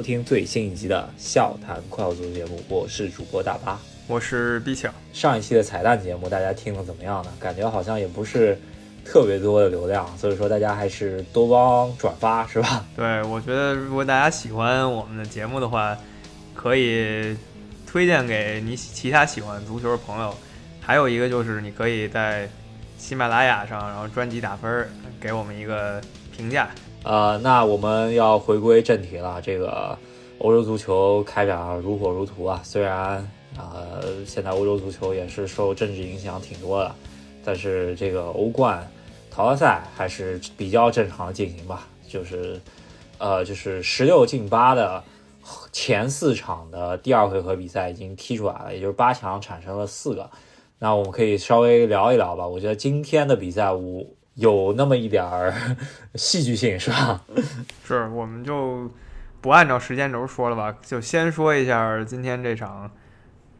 收听最新一集的笑谈快乐足球节目，我是主播大巴，我是毕强。上一期的彩蛋节目大家听的怎么样呢？感觉好像也不是特别多的流量，所以说大家还是多帮转发是吧？对，我觉得如果大家喜欢我们的节目的话，可以推荐给你其他喜欢足球的朋友。还有一个就是你可以在喜马拉雅上，然后专辑打分，给我们一个评价。呃，那我们要回归正题了。这个欧洲足球开展如火如荼啊，虽然呃现在欧洲足球也是受政治影响挺多的，但是这个欧冠淘汰赛还是比较正常的进行吧。就是呃就是十六进八的前四场的第二回合比赛已经踢出来了，也就是八强产生了四个。那我们可以稍微聊一聊吧。我觉得今天的比赛我。有那么一点儿 戏剧性，是吧？是，我们就不按照时间轴说了吧，就先说一下今天这场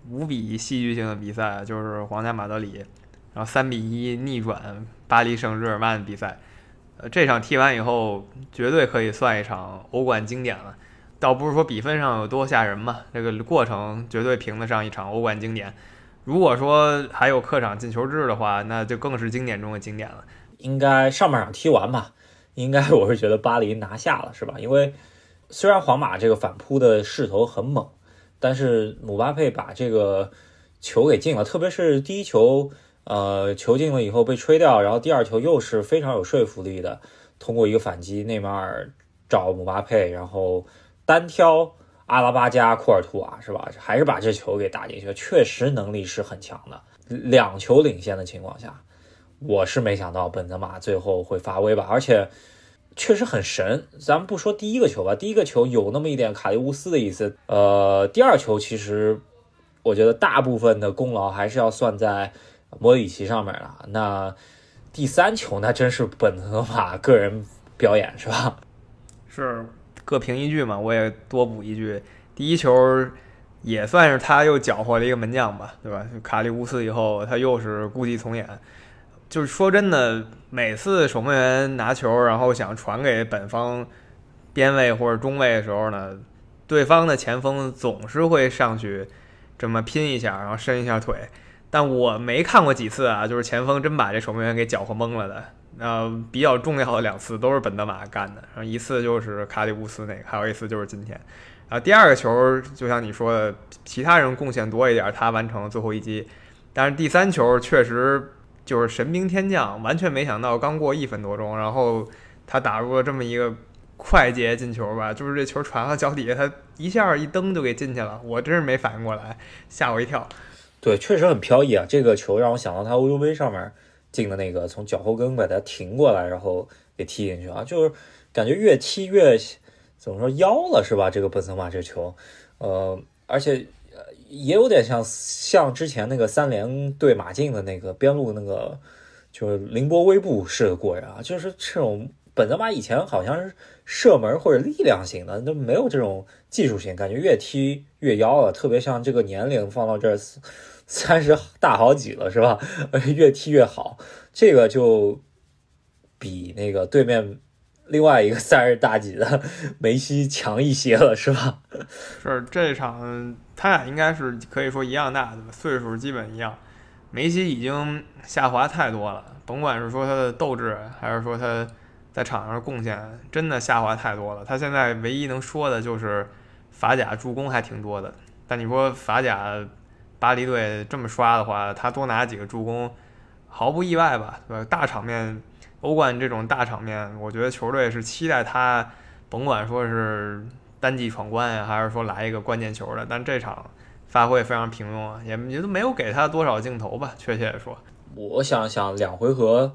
无比戏剧性的比赛，就是皇家马德里，然后三比一逆转巴黎圣日耳曼的比赛。呃，这场踢完以后，绝对可以算一场欧冠经典了。倒不是说比分上有多吓人嘛，这个过程绝对评得上一场欧冠经典。如果说还有客场进球制的话，那就更是经典中的经典了。应该上半场踢完吧，应该 我是觉得巴黎拿下了，是吧？因为虽然皇马这个反扑的势头很猛，但是姆巴佩把这个球给进了，特别是第一球，呃，球进了以后被吹掉，然后第二球又是非常有说服力的，通过一个反击，内马尔找姆巴佩，然后单挑阿拉巴加、库尔图瓦，是吧？还是把这球给打进去，确实能力是很强的，两球领先的情况下。我是没想到本泽马最后会发威吧，而且确实很神。咱们不说第一个球吧，第一个球有那么一点卡利乌斯的意思。呃，第二球其实我觉得大部分的功劳还是要算在莫里奇上面了。那第三球那真是本泽马个人表演是吧？是各评一句嘛，我也多补一句，第一球也算是他又搅和了一个门将吧，对吧？卡利乌斯以后他又是故伎重演。就是说真的，每次守门员拿球，然后想传给本方边卫或者中卫的时候呢，对方的前锋总是会上去这么拼一下，然后伸一下腿。但我没看过几次啊，就是前锋真把这守门员给搅和懵了的。呃，比较重要的两次都是本德马干的，然后一次就是卡里乌斯那个，还有一次就是今天。然后第二个球，就像你说的，其他人贡献多一点，他完成最后一击。但是第三球确实。就是神兵天降，完全没想到，刚过一分多钟，然后他打入了这么一个快捷进球吧，就是这球传到脚底下，他一下一蹬就给进去了，我真是没反应过来，吓我一跳。对，确实很飘逸啊，这个球让我想到他欧洲杯上面进的那个，从脚后跟把他停过来，然后给踢进去啊，就是感觉越踢越怎么说妖了是吧？这个本泽马这球，呃，而且。也有点像像之前那个三连对马竞的那个边路那个，就是凌波微步式的过人啊，就是这种本泽马以前好像是射门或者力量型的，都没有这种技术型，感觉越踢越妖了。特别像这个年龄放到这儿三十大好几了是吧？越踢越好，这个就比那个对面。另外一个三十大几的梅西强一些了，是吧？是这场他俩应该是可以说一样大的岁数基本一样。梅西已经下滑太多了，甭管是说他的斗志，还是说他在场上的贡献，真的下滑太多了。他现在唯一能说的就是法甲助攻还挺多的，但你说法甲巴黎队这么刷的话，他多拿几个助攻，毫不意外吧？对吧？大场面。欧冠这种大场面，我觉得球队是期待他，甭管说是单季闯关呀，还是说来一个关键球的。但这场发挥非常平庸啊，也也都没有给他多少镜头吧。确切的说，我想想两回合，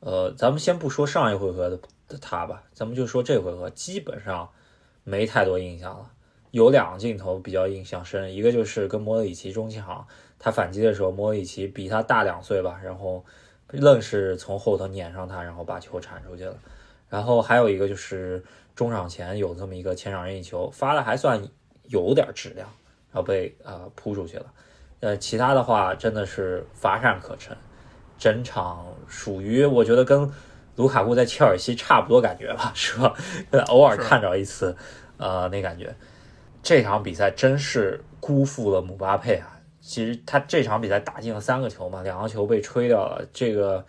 呃，咱们先不说上一回合的他吧，咱们就说这回合，基本上没太多印象了。有两个镜头比较印象深，一个就是跟莫德里奇中场他反击的时候，莫里奇比他大两岁吧，然后。愣是从后头撵上他，然后把球铲出去了。然后还有一个就是中场前有这么一个前场任意球，发的还算有点质量，然后被呃扑出去了。呃，其他的话真的是乏善可陈，整场属于我觉得跟卢卡库在切尔西差不多感觉吧，是吧？偶尔看着一次，呃，那感觉这场比赛真是辜负了姆巴佩啊！其实他这场比赛打进了三个球嘛，两个球被吹掉了，这个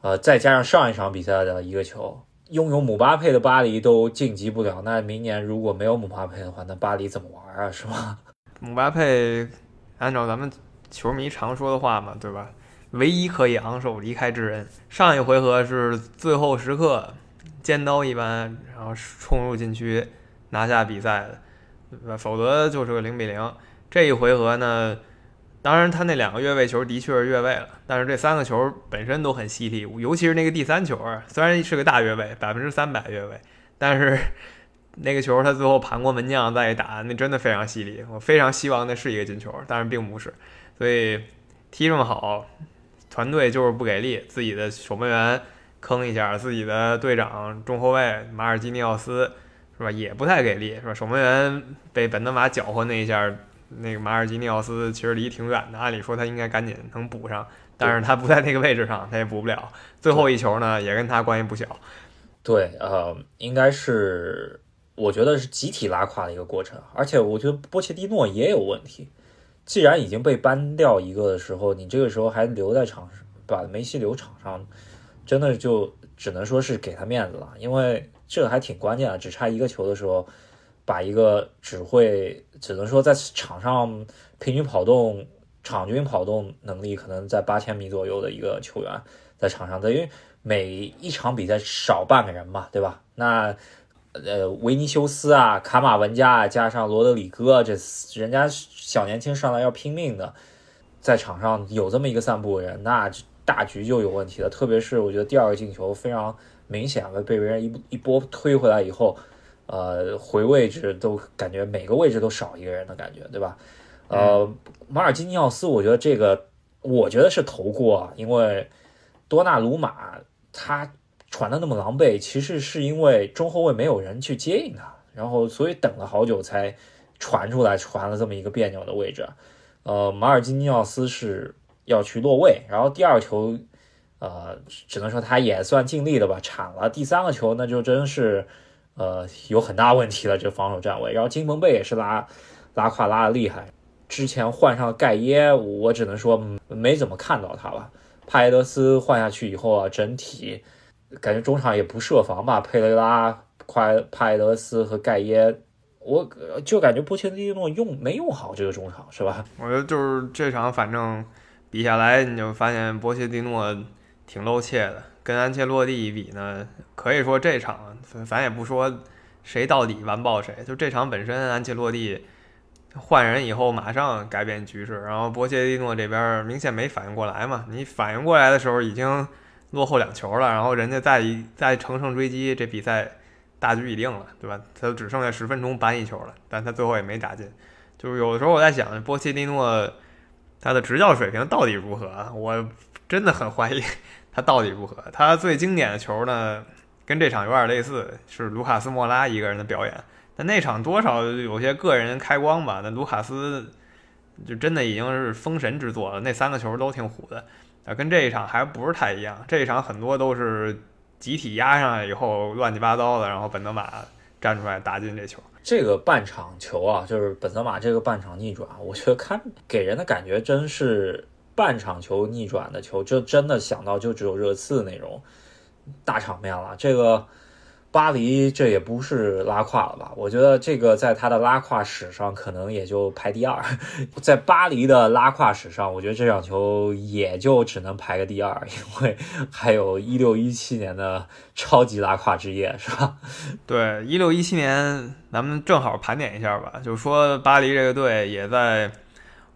呃，再加上上一场比赛的一个球，拥有姆巴佩的巴黎都晋级不了，那明年如果没有姆巴佩的话，那巴黎怎么玩啊？是吗？姆巴佩按照咱们球迷常说的话嘛，对吧？唯一可以昂首离开之人，上一回合是最后时刻，尖刀一般，然后冲入禁区拿下比赛的，否则就是个零比零。这一回合呢，当然他那两个越位球的确是越位了，但是这三个球本身都很犀利，尤其是那个第三球，虽然是个大越位，百分之三百越位，但是那个球他最后盘过门将再一打，那真的非常犀利。我非常希望那是一个进球，但是并不是，所以踢这么好。团队就是不给力，自己的守门员坑一下，自己的队长中后卫马尔基尼奥斯是吧，也不太给力是吧？守门员被本泽马搅和那一下，那个马尔基尼奥斯其实离挺远的，按理说他应该赶紧能补上，但是他不在那个位置上，他也补不了。最后一球呢，也跟他关系不小。对，呃，应该是我觉得是集体拉胯的一个过程，而且我觉得波切蒂诺也有问题。既然已经被搬掉一个的时候，你这个时候还留在场上，把梅西留场上，真的就只能说是给他面子了，因为这个还挺关键的，只差一个球的时候，把一个只会只能说在场上平均跑动、场均跑动能力可能在八千米左右的一个球员在场上，等于每一场比赛少半个人嘛，对吧？那。呃，维尼修斯啊，卡马文加啊，加上罗德里戈，这人家小年轻上来要拼命的，在场上有这么一个散步的人，那大局就有问题了。特别是我觉得第二个进球非常明显的被别人一一波推回来以后，呃，回位置都感觉每个位置都少一个人的感觉，对吧？呃，马尔基尼奥斯，我觉得这个我觉得是投过，因为多纳鲁马他。传的那么狼狈，其实是因为中后卫没有人去接应他，然后所以等了好久才传出来，传了这么一个别扭的位置。呃，马尔基尼奥斯是要去落位，然后第二球，呃，只能说他也算尽力了吧，铲了。第三个球那就真是，呃，有很大问题了，这防守站位。然后金彭贝也是拉拉胯拉的厉害，之前换上盖耶，我只能说没怎么看到他吧。帕耶德斯换下去以后啊，整体。感觉中场也不设防吧，佩雷拉、快帕埃德斯和盖耶，我就感觉波切蒂诺用没用好这个中场是吧？我觉得就是这场反正比下来，你就发现波切蒂诺挺露怯的，跟安切洛蒂一比呢，可以说这场咱也不说谁到底完爆谁，就这场本身安切洛蒂换人以后马上改变局势，然后波切蒂诺这边明显没反应过来嘛，你反应过来的时候已经。落后两球了，然后人家再一再乘胜追击，这比赛大局已定了，对吧？他只剩下十分钟扳一球了，但他最后也没打进。就是有的时候我在想，波切蒂诺他的执教水平到底如何？我真的很怀疑他到底如何。他最经典的球呢，跟这场有点类似，是卢卡斯莫拉一个人的表演。但那场多少有些个人开光吧？那卢卡斯就真的已经是封神之作了，那三个球都挺虎的。啊，跟这一场还不是太一样。这一场很多都是集体压上来以后乱七八糟的，然后本泽马站出来打进这球。这个半场球啊，就是本泽马这个半场逆转，我觉得看给人的感觉真是半场球逆转的球，就真的想到就只有热刺那种大场面了。这个。巴黎这也不是拉胯了吧？我觉得这个在他的拉胯史上可能也就排第二，在巴黎的拉胯史上，我觉得这场球也就只能排个第二，因为还有一六一七年的超级拉胯之夜，是吧？对，一六一七年咱们正好盘点一下吧，就是说巴黎这个队也在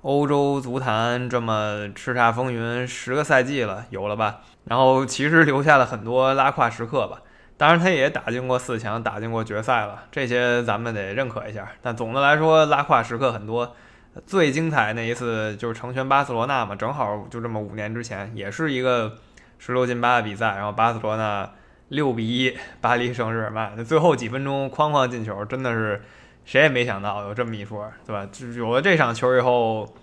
欧洲足坛这么叱咤风云十个赛季了，有了吧？然后其实留下了很多拉胯时刻吧。当然，他也打进过四强，打进过决赛了，这些咱们得认可一下。但总的来说，拉胯时刻很多。最精彩那一次就是成全巴塞罗那嘛，正好就这么五年之前，也是一个十六进八的比赛，然后巴塞罗那六比一巴黎圣日耳曼，最后几分钟哐哐进球，真的是谁也没想到有这么一说，对吧？就有了这场球以后，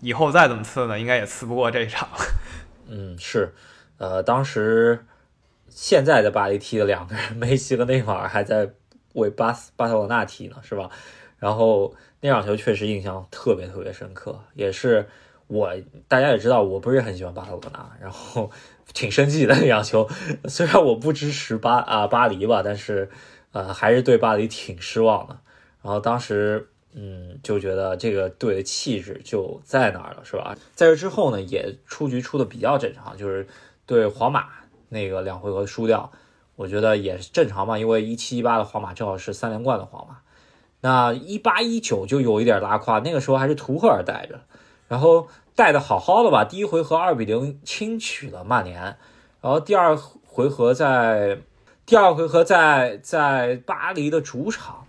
以后再怎么刺呢，应该也刺不过这一场。嗯，是，呃，当时。现在的巴黎踢的两个人，梅西和内马尔还在为巴斯巴塞罗那踢呢，是吧？然后那场球确实印象特别特别深刻，也是我大家也知道，我不是很喜欢巴塞罗那，然后 挺生气的那场球。虽然我不支持巴啊巴黎吧，但是呃还是对巴黎挺失望的。然后当时嗯就觉得这个队的气质就在那儿了，是吧？在这之后呢，也出局出的比较正常，就是对皇马那个两回合输掉，我觉得也正常嘛，因为一七一八的皇马正好是三连冠的皇马。那一八一九就有一点拉胯，那个时候还是图赫尔带着，然后带的好好的吧，第一回合二比零轻取了曼联，然后第二回合在第二回合在在巴黎的主场，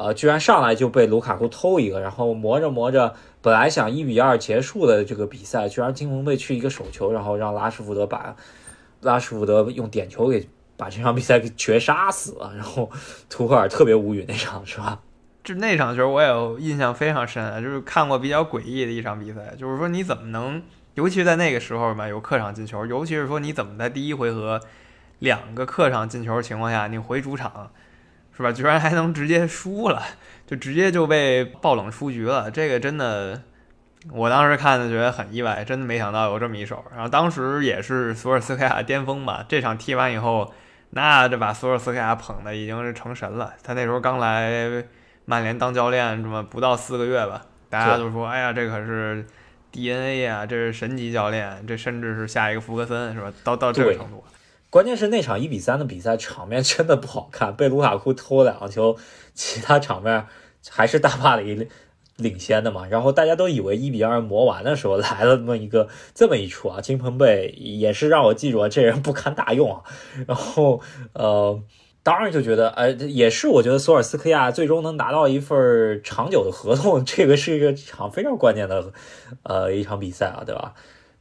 呃，居然上来就被卢卡库偷一个，然后磨着磨着，本来想一比二结束的这个比赛，居然金彭贝去一个手球，然后让拉什福德把拉什福德用点球给把这场比赛给绝杀死了，然后图赫尔特别无语那场是吧？就那场球，我也印象非常深，就是看过比较诡异的一场比赛。就是说，你怎么能，尤其在那个时候嘛，有客场进球，尤其是说你怎么在第一回合两个客场进球的情况下，你回主场，是吧？居然还能直接输了，就直接就被爆冷出局了。这个真的，我当时看的觉得很意外，真的没想到有这么一手。然后当时也是索尔斯克亚巅峰吧，这场踢完以后，那这把索尔斯克亚捧的已经是成神了。他那时候刚来。曼联当教练这么不到四个月吧，大家都说：“哎呀，这可是 DNA 啊，这是神级教练，这甚至是下一个福格森，是吧？”到到这个程度。关键是那场一比三的比赛场面真的不好看，被卢卡库偷两个球，其他场面还是大巴黎领先的嘛。然后大家都以为一比二磨完的时候来了那么一个这么一出啊，金彭贝也是让我记住了这人不堪大用啊。然后呃。当然就觉得，呃，也是我觉得索尔斯克亚最终能拿到一份长久的合同，这个是一个场非常关键的，呃，一场比赛啊，对吧？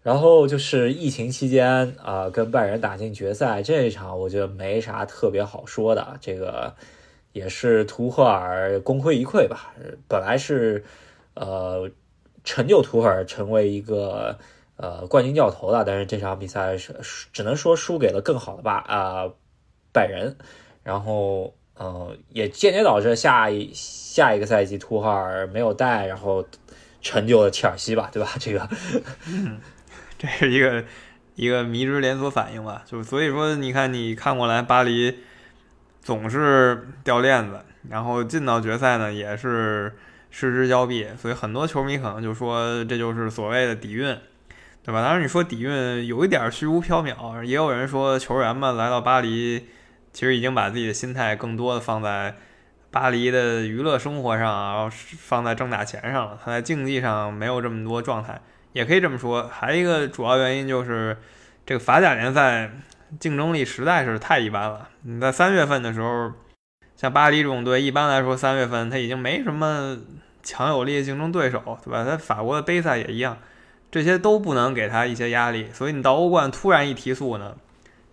然后就是疫情期间啊，跟拜仁打进决赛这一场，我觉得没啥特别好说的，这个也是图赫尔功亏一篑吧。本来是呃成就图赫尔成为一个呃冠军教头的，但是这场比赛是只能说输给了更好的吧啊拜仁。然后，呃，也间接导致下一下一个赛季图赫尔没有带，然后成就了切尔西吧，对吧？这个，这是一个一个迷之连锁反应吧。就所以说，你看你看过来，巴黎总是掉链子，然后进到决赛呢也是失之交臂，所以很多球迷可能就说这就是所谓的底蕴，对吧？当然你说底蕴有一点虚无缥缈，也有人说球员们来到巴黎。其实已经把自己的心态更多的放在巴黎的娱乐生活上，然后放在挣大钱上了。他在竞技上没有这么多状态，也可以这么说。还一个主要原因就是这个法甲联赛竞争力实在是太一般了。你在三月份的时候，像巴黎这种队，一般来说三月份他已经没什么强有力的竞争对手，对吧？他法国的杯赛也一样，这些都不能给他一些压力。所以你到欧冠突然一提速呢？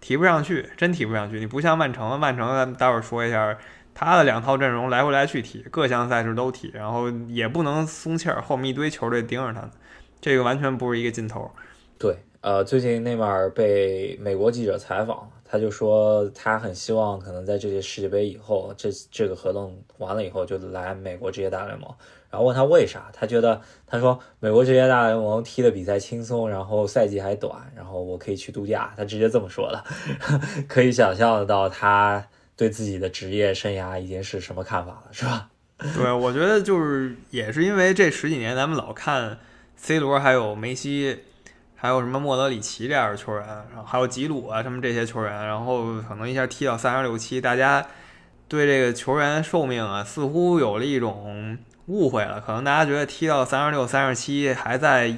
提不上去，真提不上去。你不像曼城，曼城咱们待会儿说一下，他的两套阵容来回来去踢，各项赛事都踢，然后也不能松气儿，后面一堆球队盯着他，这个完全不是一个劲头。对，呃，最近内马尔被美国记者采访，他就说他很希望可能在这届世界杯以后，这这个合同完了以后就来美国职业大联盟。然后问他为啥，他觉得他说美国职业大联盟踢的比赛轻松，然后赛季还短，然后我可以去度假，他直接这么说的，可以想象得到他对自己的职业生涯已经是什么看法了，是吧？对，我觉得就是也是因为这十几年咱们老看 C 罗还有梅西，还有什么莫德里奇这样的球员，然后还有吉鲁啊什么这些球员，然后可能一下踢到三十六七，大家对这个球员寿命啊似乎有了一种。误会了，可能大家觉得踢到三十六、三十七还在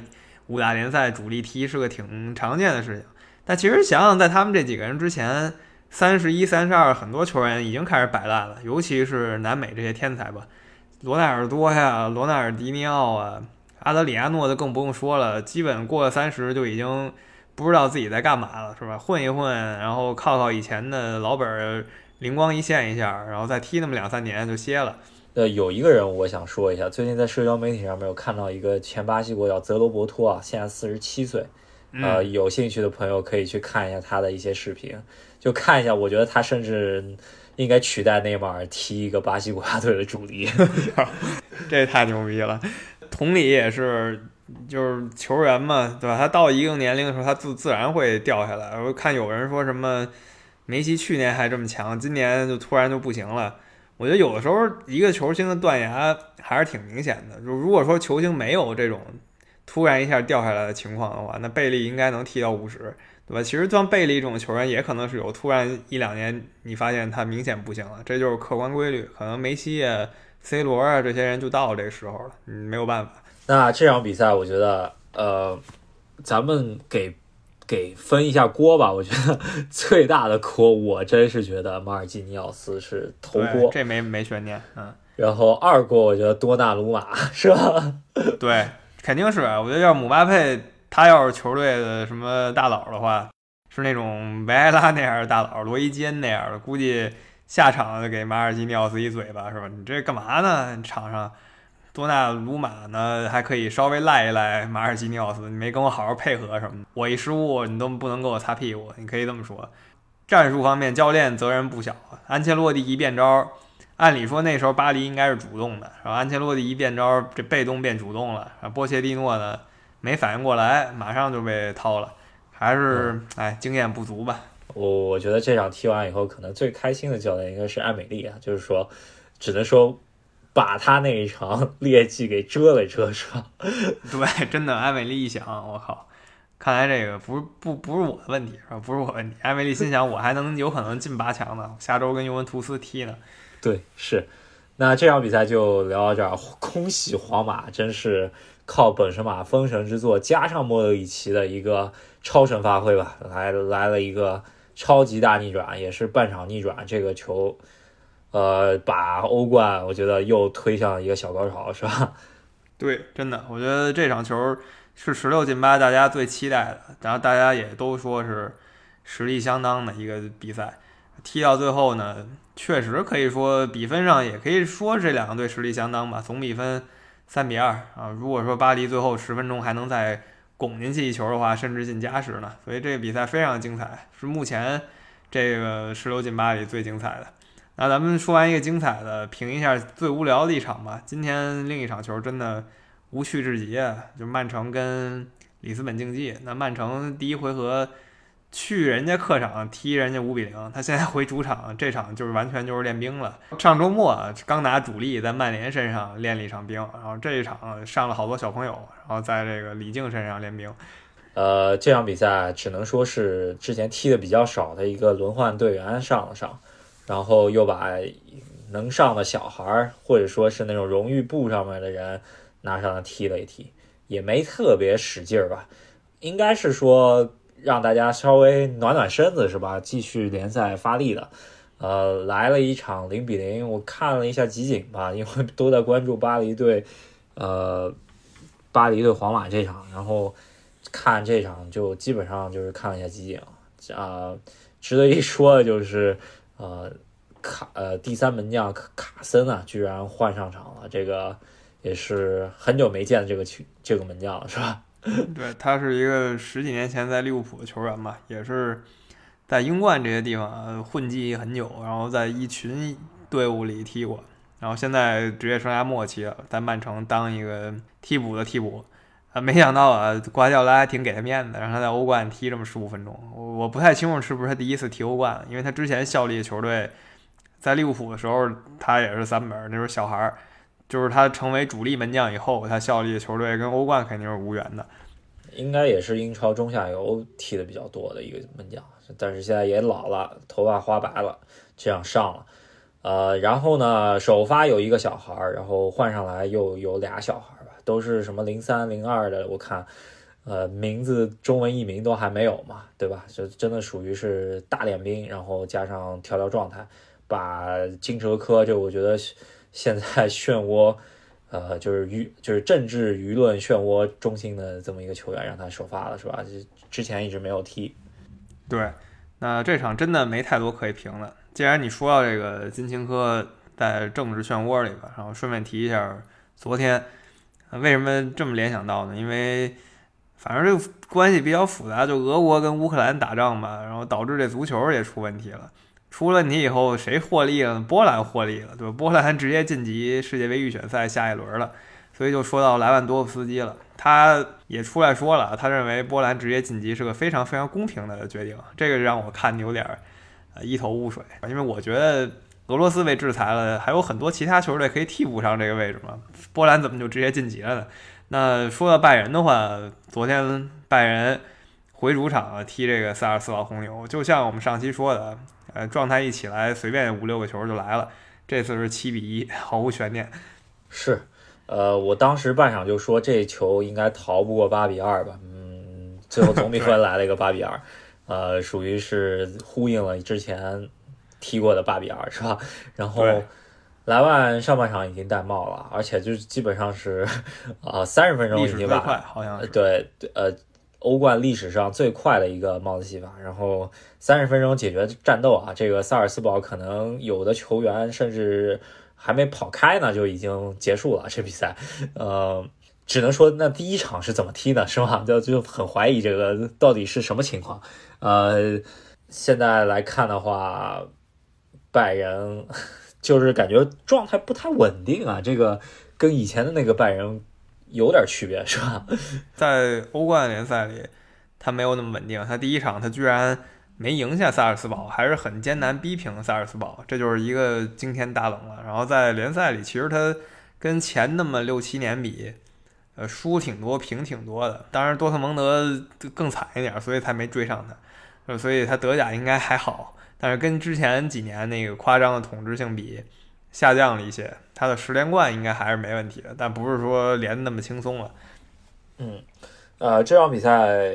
五大联赛主力踢是个挺常见的事情，但其实想想，在他们这几个人之前，三十一、三十二，很多球员已经开始摆烂了，尤其是南美这些天才吧，罗纳尔多呀、罗纳尔迪尼奥啊、阿德里亚诺就更不用说了，基本过了三十就已经不知道自己在干嘛了，是吧？混一混，然后靠靠以前的老本，灵光一现一下，然后再踢那么两三年就歇了。呃，有一个人我想说一下，最近在社交媒体上面有看到一个前巴西国脚泽罗伯托啊，现在四十七岁，呃，有兴趣的朋友可以去看一下他的一些视频，就看一下，我觉得他甚至应该取代内马尔踢一个巴西国家队的主力。这太牛逼了！同理也是，就是球员嘛，对吧？他到一定年龄的时候，他自自然会掉下来。我看有人说什么梅西去年还这么强，今年就突然就不行了。我觉得有的时候一个球星的断崖还是挺明显的。就如果说球星没有这种突然一下掉下来的情况的话，那贝利应该能踢到五十，对吧？其实像贝利这种球员，也可能是有突然一两年你发现他明显不行了，这就是客观规律。可能梅西啊。C 罗啊，这些人就到这时候了，嗯，没有办法。那这场比赛，我觉得，呃，咱们给给分一下锅吧。我觉得 最大的锅，我真是觉得马尔基尼奥斯是头锅，这没没悬念，嗯。然后二锅，我觉得多纳鲁马是吧？对，肯定是。我觉得要姆巴佩，他要是球队的什么大佬的话，是那种维埃拉那样的大佬，罗伊金那样的，估计。下场就给马尔基尼奥斯一嘴巴是吧？你这干嘛呢？场上多纳鲁马呢还可以稍微赖一赖马尔基尼奥斯，你没跟我好好配合什么的？我一失误你都不能给我擦屁股，你可以这么说。战术方面，教练责任不小啊。安切洛蒂一变招，按理说那时候巴黎应该是主动的，然后安切洛蒂一变招，这被动变主动了。波切蒂诺呢没反应过来，马上就被掏了，还是哎经验不足吧。我我觉得这场踢完以后，可能最开心的教练应该是艾美丽啊，就是说，只能说把他那一场 劣迹给遮了遮，是吧？对，真的，艾美丽一想，我靠，看来这个不是不不是我的问题，是吧？不是我问题。艾美丽心想，我还能有可能进八强呢，下周跟尤文图斯踢呢。对，是。那这场比赛就聊到这儿，恭喜皇马，真是靠本神马封神之作加上莫德里奇的一个超神发挥吧，来来了一个。超级大逆转也是半场逆转，这个球，呃，把欧冠我觉得又推向一个小高潮，是吧？对，真的，我觉得这场球是十六进八，大家最期待的，然后大家也都说是实力相当的一个比赛。踢到最后呢，确实可以说比分上也可以说这两个队实力相当吧，总比分三比二啊。如果说巴黎最后十分钟还能在。拱进去一球的话，甚至进加时呢。所以这个比赛非常精彩，是目前这个十六进八里最精彩的。那咱们说完一个精彩的，评一下最无聊的一场吧。今天另一场球真的无趣至极，就曼城跟里斯本竞技。那曼城第一回合。去人家客场踢人家五比零，他现在回主场，这场就是完全就是练兵了。上周末刚拿主力在曼联身上练了一场兵，然后这一场上了好多小朋友，然后在这个李静身上练兵。呃，这场比赛只能说是之前踢的比较少的一个轮换队员上了上，然后又把能上的小孩儿或者说是那种荣誉部上面的人拿上来踢了一踢，也没特别使劲儿吧，应该是说。让大家稍微暖暖身子是吧？继续联赛发力的，呃，来了一场零比零。我看了一下集锦吧，因为都在关注巴黎队，呃，巴黎对皇马这场，然后看这场就基本上就是看了一下集锦啊。值得一说的就是，呃，卡呃第三门将卡森啊，居然换上场了，这个也是很久没见这个这个门将了，是吧？对他是一个十几年前在利物浦的球员嘛，也是在英冠这些地方混迹很久，然后在一群队伍里踢过，然后现在职业生涯末期了，在曼城当一个替补的替补，啊，没想到啊，瓜迪奥拉还挺给他面子，让他在欧冠踢这么十五分钟。我我不太清楚是不是他第一次踢欧冠，因为他之前效力球队在利物浦的时候，他也是三门，那时候小孩儿。就是他成为主力门将以后，他效力的球队跟欧冠肯定是无缘的，应该也是英超中下游踢的比较多的一个门将，但是现在也老了，头发花白了，这样上了，呃，然后呢，首发有一个小孩儿，然后换上来又有俩小孩儿吧，都是什么零三零二的，我看，呃，名字中文译名都还没有嘛，对吧？就真的属于是大练兵，然后加上调调状态，把金哲科这我觉得。现在 漩涡，呃，就是舆，就是政治舆论漩涡中心的这么一个球员，让他首发了，是吧？就之前一直没有踢。对，那这场真的没太多可以评的。既然你说到这个金琴科在政治漩涡里吧，然后顺便提一下，昨天为什么这么联想到呢？因为反正这个关系比较复杂，就俄国跟乌克兰打仗吧，然后导致这足球也出问题了。出了问题以后，谁获利了？波兰获利了，对吧？波兰直接晋级世界杯预选赛下一轮了。所以就说到莱万多夫斯基了，他也出来说了，他认为波兰直接晋级是个非常非常公平的决定。这个让我看有点呃一头雾水，因为我觉得俄罗斯被制裁了，还有很多其他球队可以替补上这个位置嘛。波兰怎么就直接晋级了呢？那说到拜仁的话，昨天拜仁回主场踢这个萨尔斯堡红牛，就像我们上期说的，呃，状态一起来，随便五六个球就来了。这次是七比一，毫无悬念。是。呃，我当时半场就说这球应该逃不过八比二吧，嗯，最后总比分 来了一个八比二，呃，属于是呼应了之前踢过的八比二，是吧？然后莱万上半场已经戴帽了，而且就是基本上是啊三十分钟已经把好像对呃欧冠历史上最快的一个帽子戏法，然后三十分钟解决战斗啊，这个萨尔斯堡可能有的球员甚至。还没跑开呢，就已经结束了这比赛，呃，只能说那第一场是怎么踢的，是吧？就就很怀疑这个到底是什么情况。呃，现在来看的话，拜仁 就是感觉状态不太稳定啊，这个跟以前的那个拜仁有点区别，是吧？在欧冠联赛里，他没有那么稳定，他第一场他居然。没赢下萨尔斯堡，还是很艰难逼平萨尔斯堡，这就是一个惊天大冷了。然后在联赛里，其实他跟前那么六七年比，呃，输挺多，平挺多的。当然，多特蒙德更惨一点，所以才没追上他。所以他德甲应该还好，但是跟之前几年那个夸张的统治性比，下降了一些。他的十连冠应该还是没问题的，但不是说连那么轻松了。嗯，呃，这场比赛。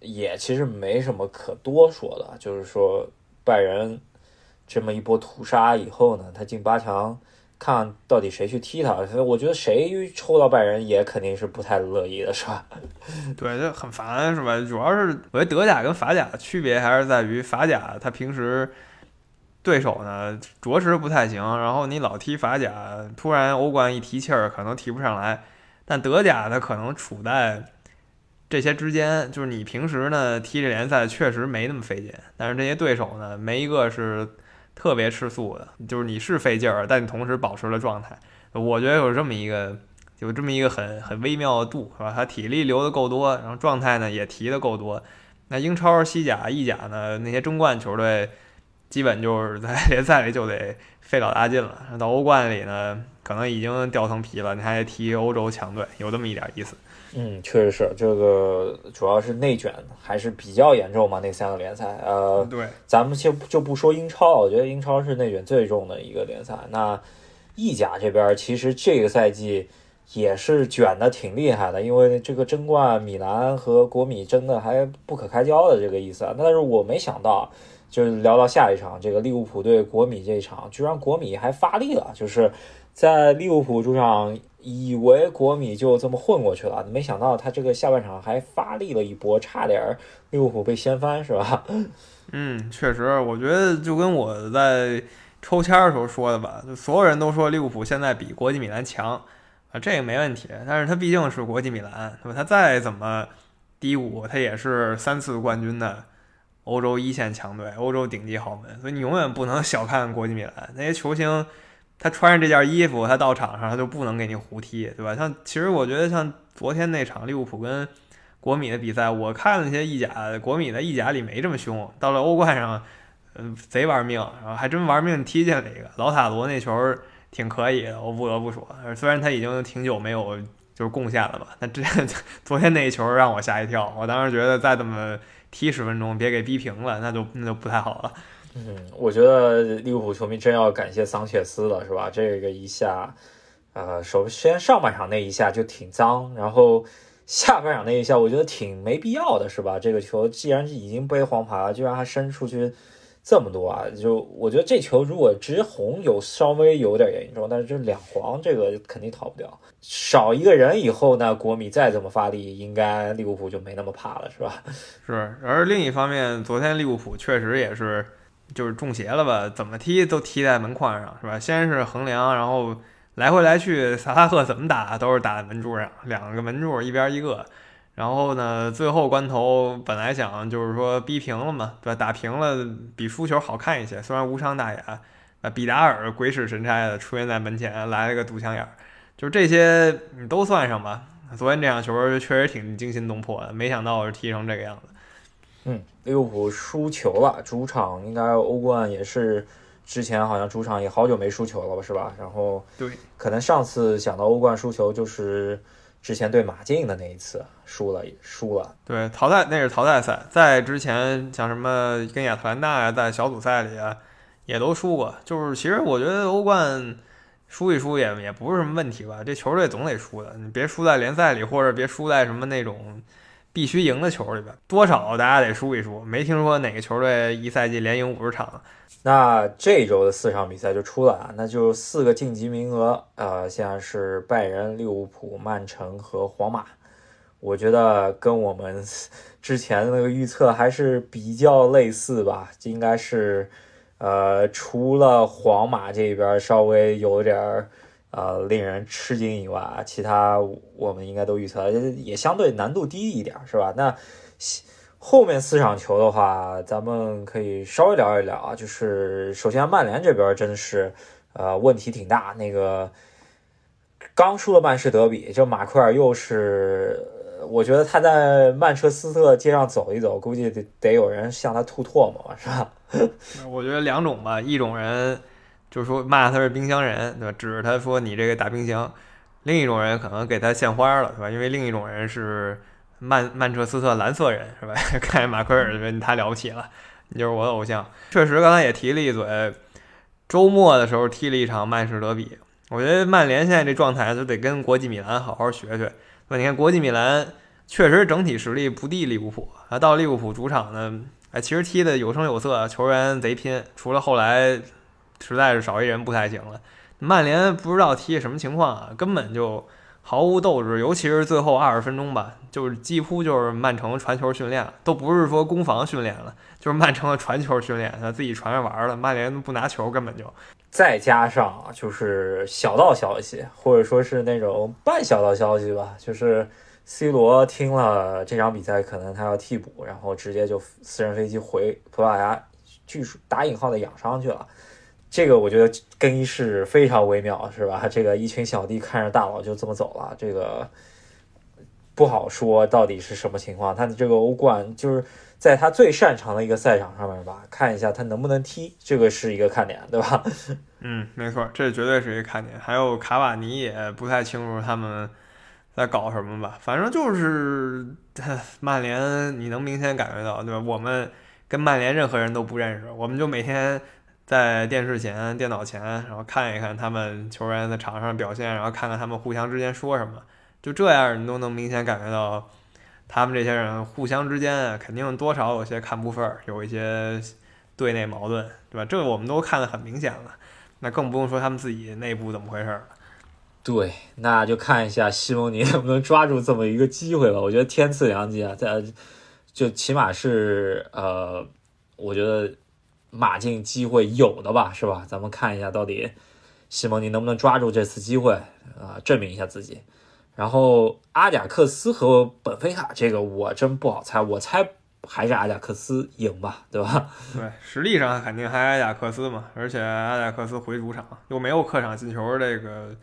也其实没什么可多说的，就是说拜仁这么一波屠杀以后呢，他进八强，看到底谁去踢他。我觉得谁抽到拜仁也肯定是不太乐意的，是吧？对，就很烦，是吧？主要是我觉得德甲跟法甲的区别还是在于法甲他平时对手呢着实不太行，然后你老踢法甲，突然欧冠一提气儿，可能提不上来。但德甲呢可能处在。这些之间，就是你平时呢踢这联赛确实没那么费劲，但是这些对手呢，没一个是特别吃素的，就是你是费劲儿，但你同时保持了状态。我觉得有这么一个，有这么一个很很微妙的度，是吧？他体力留的够多，然后状态呢也提的够多。那英超、西甲、意甲呢，那些争冠球队，基本就是在联赛里就得费老大劲了，到欧冠里呢，可能已经掉层皮了，你还得踢欧洲强队，有这么一点意思。嗯，确实是这个，主要是内卷还是比较严重嘛。那三个联赛，呃，对，咱们先就不说英超，我觉得英超是内卷最重的一个联赛。那意甲这边其实这个赛季也是卷的挺厉害的，因为这个争冠，米兰和国米争的还不可开交的这个意思啊。但是我没想到，就是聊到下一场这个利物浦对国米这一场，居然国米还发力了，就是在利物浦主场。以为国米就这么混过去了，没想到他这个下半场还发力了一波，差点利物浦被掀翻，是吧？嗯，确实，我觉得就跟我在抽签的时候说的吧，就所有人都说利物浦现在比国际米兰强啊，这个没问题。但是他毕竟是国际米兰，对吧？他再怎么低谷，他也是三次冠军的欧洲一线强队，欧洲顶级豪门，所以你永远不能小看国际米兰那些球星。他穿上这件衣服，他到场上他就不能给你胡踢，对吧？像其实我觉得像昨天那场利物浦跟国米的比赛，我看那些意甲，国米的意甲里没这么凶，到了欧冠上，嗯，贼玩命，然后还真玩命踢进了一个。老塔罗那球挺可以的，我不得不说，虽然他已经挺久没有就是贡献了吧，但这 昨天那一球让我吓一跳，我当时觉得再怎么踢十分钟，别给逼平了，那就那就不太好了。嗯，我觉得利物浦球迷真要感谢桑切斯了，是吧？这个一下，呃，首先上半场那一下就挺脏，然后下半场那一下，我觉得挺没必要的，是吧？这个球既然已经背黄牌了，居然还伸出去这么多啊！就我觉得这球如果直红，有稍微有点严重，但是这两黄，这个肯定逃不掉。少一个人以后呢，国米再怎么发力，应该利物浦就没那么怕了，是吧？是。而另一方面，昨天利物浦确实也是。就是中邪了吧？怎么踢都踢在门框上，是吧？先是横梁，然后来回来去，萨拉赫怎么打都是打在门柱上，两个门柱一边一个，然后呢，最后关头本来想就是说逼平了嘛，对吧？打平了比输球好看一些，虽然无伤大雅。啊，比达尔鬼使神差的出现在门前，来了个堵墙眼儿，就是这些你都算上吧。昨天这场球确实挺惊心动魄的，没想到是踢成这个样子。嗯，利物浦输球了，主场应该欧冠也是之前好像主场也好久没输球了吧，是吧？然后对，可能上次想到欧冠输球就是之前对马竞的那一次输了，输了。对，淘汰那是淘汰赛，在之前像什么跟亚特兰大呀，在小组赛里啊也都输过。就是其实我觉得欧冠输一输也也不是什么问题吧，这球队总得输的，你别输在联赛里，或者别输在什么那种。必须赢的球里边，多少大家得输一输。没听说哪个球队一赛季连赢五十场。那这周的四场比赛就出了，那就四个晋级名额，呃，现在是拜仁、利物浦、曼城和皇马。我觉得跟我们之前的那个预测还是比较类似吧，应该是，呃，除了皇马这边稍微有点儿。呃，令人吃惊以外，其他我们应该都预测也相对难度低一点，是吧？那后面四场球的话，咱们可以稍微聊一聊啊。就是首先曼联这边真的是呃问题挺大，那个刚输了曼市德比，就马奎尔又是，我觉得他在曼彻斯特街上走一走，估计得得有人向他吐唾沫，是吧？我觉得两种吧，一种人。就是说骂他是冰箱人，对吧？指着他说你这个大冰箱。另一种人可能给他献花了，对吧？因为另一种人是曼曼彻斯特蓝色人，是吧？看马奎尔觉得太了不起了，你就是我的偶像。确实，刚才也提了一嘴，周末的时候踢了一场曼市德比。我觉得曼联现在这状态就得跟国际米兰好好学学。那你看国际米兰确实整体实力不敌利物浦啊，到利物浦主场呢，哎，其实踢的有声有色，球员贼拼，除了后来。实在是少一人不太行了。曼联不知道踢什么情况啊，根本就毫无斗志，尤其是最后二十分钟吧，就是几乎就是曼城传球训练，都不是说攻防训练了，就是曼城的传球训练，他自己传着玩了。曼联不拿球，根本就。再加上就是小道消息，或者说是那种半小道消息吧，就是 C 罗听了这场比赛可能他要替补，然后直接就私人飞机回葡萄牙，据说打引号的养伤去了。这个我觉得更衣室非常微妙，是吧？这个一群小弟看着大佬就这么走了，这个不好说到底是什么情况。他的这个欧冠就是在他最擅长的一个赛场上面吧，看一下他能不能踢，这个是一个看点，对吧？嗯，没错，这绝对是一个看点。还有卡瓦尼也不太清楚他们在搞什么吧，反正就是曼联，你能明显感觉到，对吧？我们跟曼联任何人都不认识，我们就每天。在电视前、电脑前，然后看一看他们球员在场上表现，然后看看他们互相之间说什么，就这样你都能明显感觉到，他们这些人互相之间肯定多少有些看不分，有一些队内矛盾，对吧？这我们都看得很明显了，那更不用说他们自己内部怎么回事了。对，那就看一下西蒙尼能不能抓住这么一个机会吧。我觉得天赐良机啊，在就起码是呃，我觉得。马竞机会有的吧，是吧？咱们看一下到底西蒙尼能不能抓住这次机会啊，证明一下自己。然后阿贾克斯和本菲卡这个我真不好猜，我猜还是阿贾克斯赢吧，对吧？对，实力上肯定还阿贾克斯嘛，而且阿贾克斯回主场又没有客场进球这个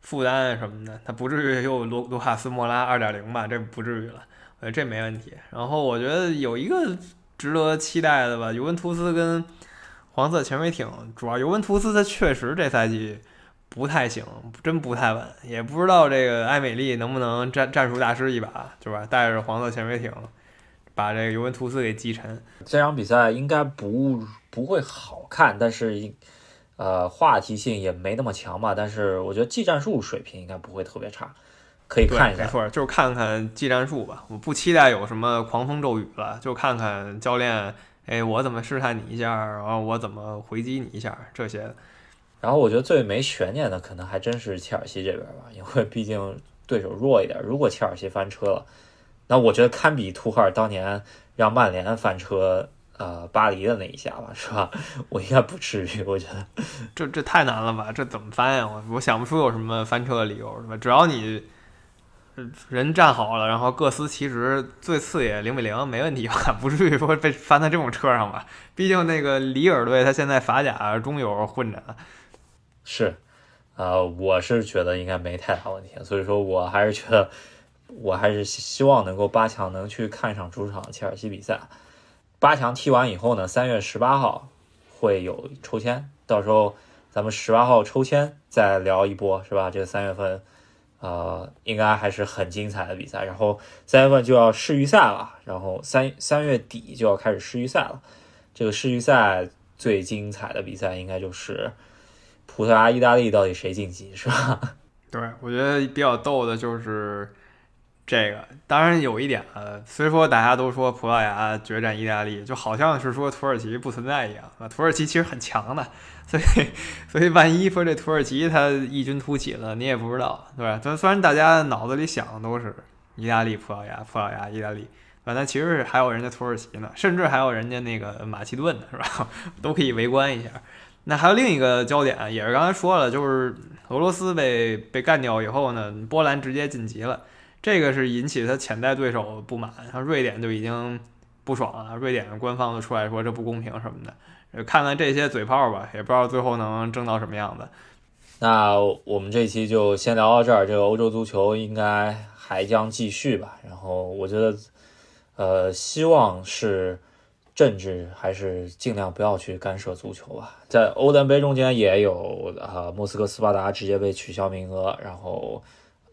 负担什么的，他不至于又卢卢卡斯莫拉二点零吧？这不至于了，呃，这没问题。然后我觉得有一个。值得期待的吧，尤文图斯跟黄色潜水艇，主要尤文图斯他确实这赛季不太行，真不太稳，也不知道这个埃美丽能不能战战术大师一把，对吧？带着黄色潜水艇把这个尤文图斯给击沉。这场比赛应该不不会好看，但是呃话题性也没那么强吧。但是我觉得技战术水平应该不会特别差。可以看一下，没错，就是看看技战术吧。我不期待有什么狂风骤雨了，就看看教练，哎，我怎么试探你一下，然后我怎么回击你一下这些。然后我觉得最没悬念的可能还真是切尔西这边吧，因为毕竟对手弱一点。如果切尔西翻车了，那我觉得堪比图赫尔当年让曼联翻车，呃，巴黎的那一下吧，是吧？我应该不至于，我觉得这这太难了吧？这怎么翻呀？我我想不出有什么翻车的理由，是吧？只要你。人站好了，然后各司其职，最次也零比零，没问题吧？不至于说被翻在这种车上吧？毕竟那个里尔队他现在法甲中游混着。是，呃，我是觉得应该没太大问题，所以说我还是觉得，我还是希望能够八强能去看上主场切尔西比赛。八强踢完以后呢，三月十八号会有抽签，到时候咱们十八号抽签再聊一波，是吧？这三月份。呃，应该还是很精彩的比赛。然后三月份就要世预赛了，然后三三月底就要开始世预赛了。这个世预赛最精彩的比赛应该就是葡萄牙、意大利到底谁晋级，是吧？对，我觉得比较逗的就是这个。当然有一点啊，虽说大家都说葡萄牙决战意大利，就好像是说土耳其不存在一样啊。土耳其其实很强的。所以，所以万一说这土耳其他异军突起了，你也不知道，对吧？虽虽然大家脑子里想的都是意大利、葡萄牙、葡萄牙、意大利，反正其实还有人家土耳其呢，甚至还有人家那个马其顿呢，是吧？都可以围观一下。那还有另一个焦点，也是刚才说了，就是俄罗斯被被干掉以后呢，波兰直接晋级了，这个是引起他潜在对手不满，像瑞典就已经不爽了，瑞典官方就出来说这不公平什么的。看看这些嘴炮吧，也不知道最后能争到什么样子。那我们这期就先聊到这儿。这个欧洲足球应该还将继续吧。然后我觉得，呃，希望是政治还是尽量不要去干涉足球吧。在欧联杯中间也有啊，莫斯科斯巴达直接被取消名额，然后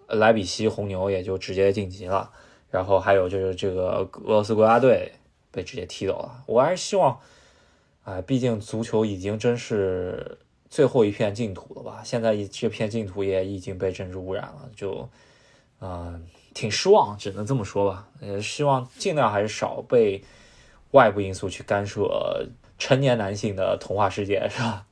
莱比锡红牛也就直接晋级了。然后还有就是这个俄罗斯国家队被直接踢走了。我还是希望。哎，毕竟足球已经真是最后一片净土了吧？现在这片净土也已经被政治污染了，就，嗯，挺失望，只能这么说吧。呃，希望尽量还是少被外部因素去干涉成年男性的童话世界，是吧？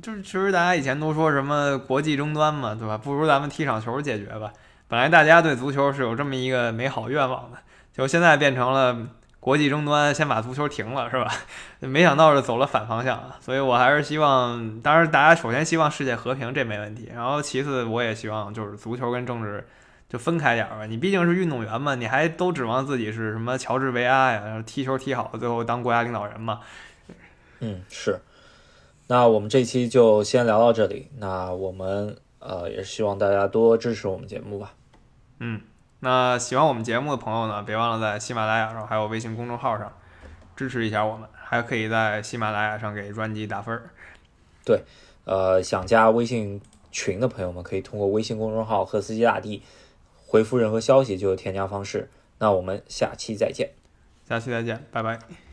就是其实大家以前都说什么国际争端嘛，对吧？不如咱们踢场球解决吧。本来大家对足球是有这么一个美好愿望的，就现在变成了。国际争端先把足球停了是吧？没想到是走了反方向！所以我还是希望，当然大家首先希望世界和平，这没问题。然后其次我也希望就是足球跟政治就分开点吧。你毕竟是运动员嘛，你还都指望自己是什么乔治维阿呀，踢球踢好最后当国家领导人嘛？嗯，是。那我们这期就先聊到这里。那我们呃也是希望大家多支持我们节目吧。嗯。那喜欢我们节目的朋友呢，别忘了在喜马拉雅上还有微信公众号上支持一下我们，还可以在喜马拉雅上给专辑打分儿。对，呃，想加微信群的朋友们可以通过微信公众号“和司机大帝”回复任何消息就有添加方式。那我们下期再见，下期再见，拜拜。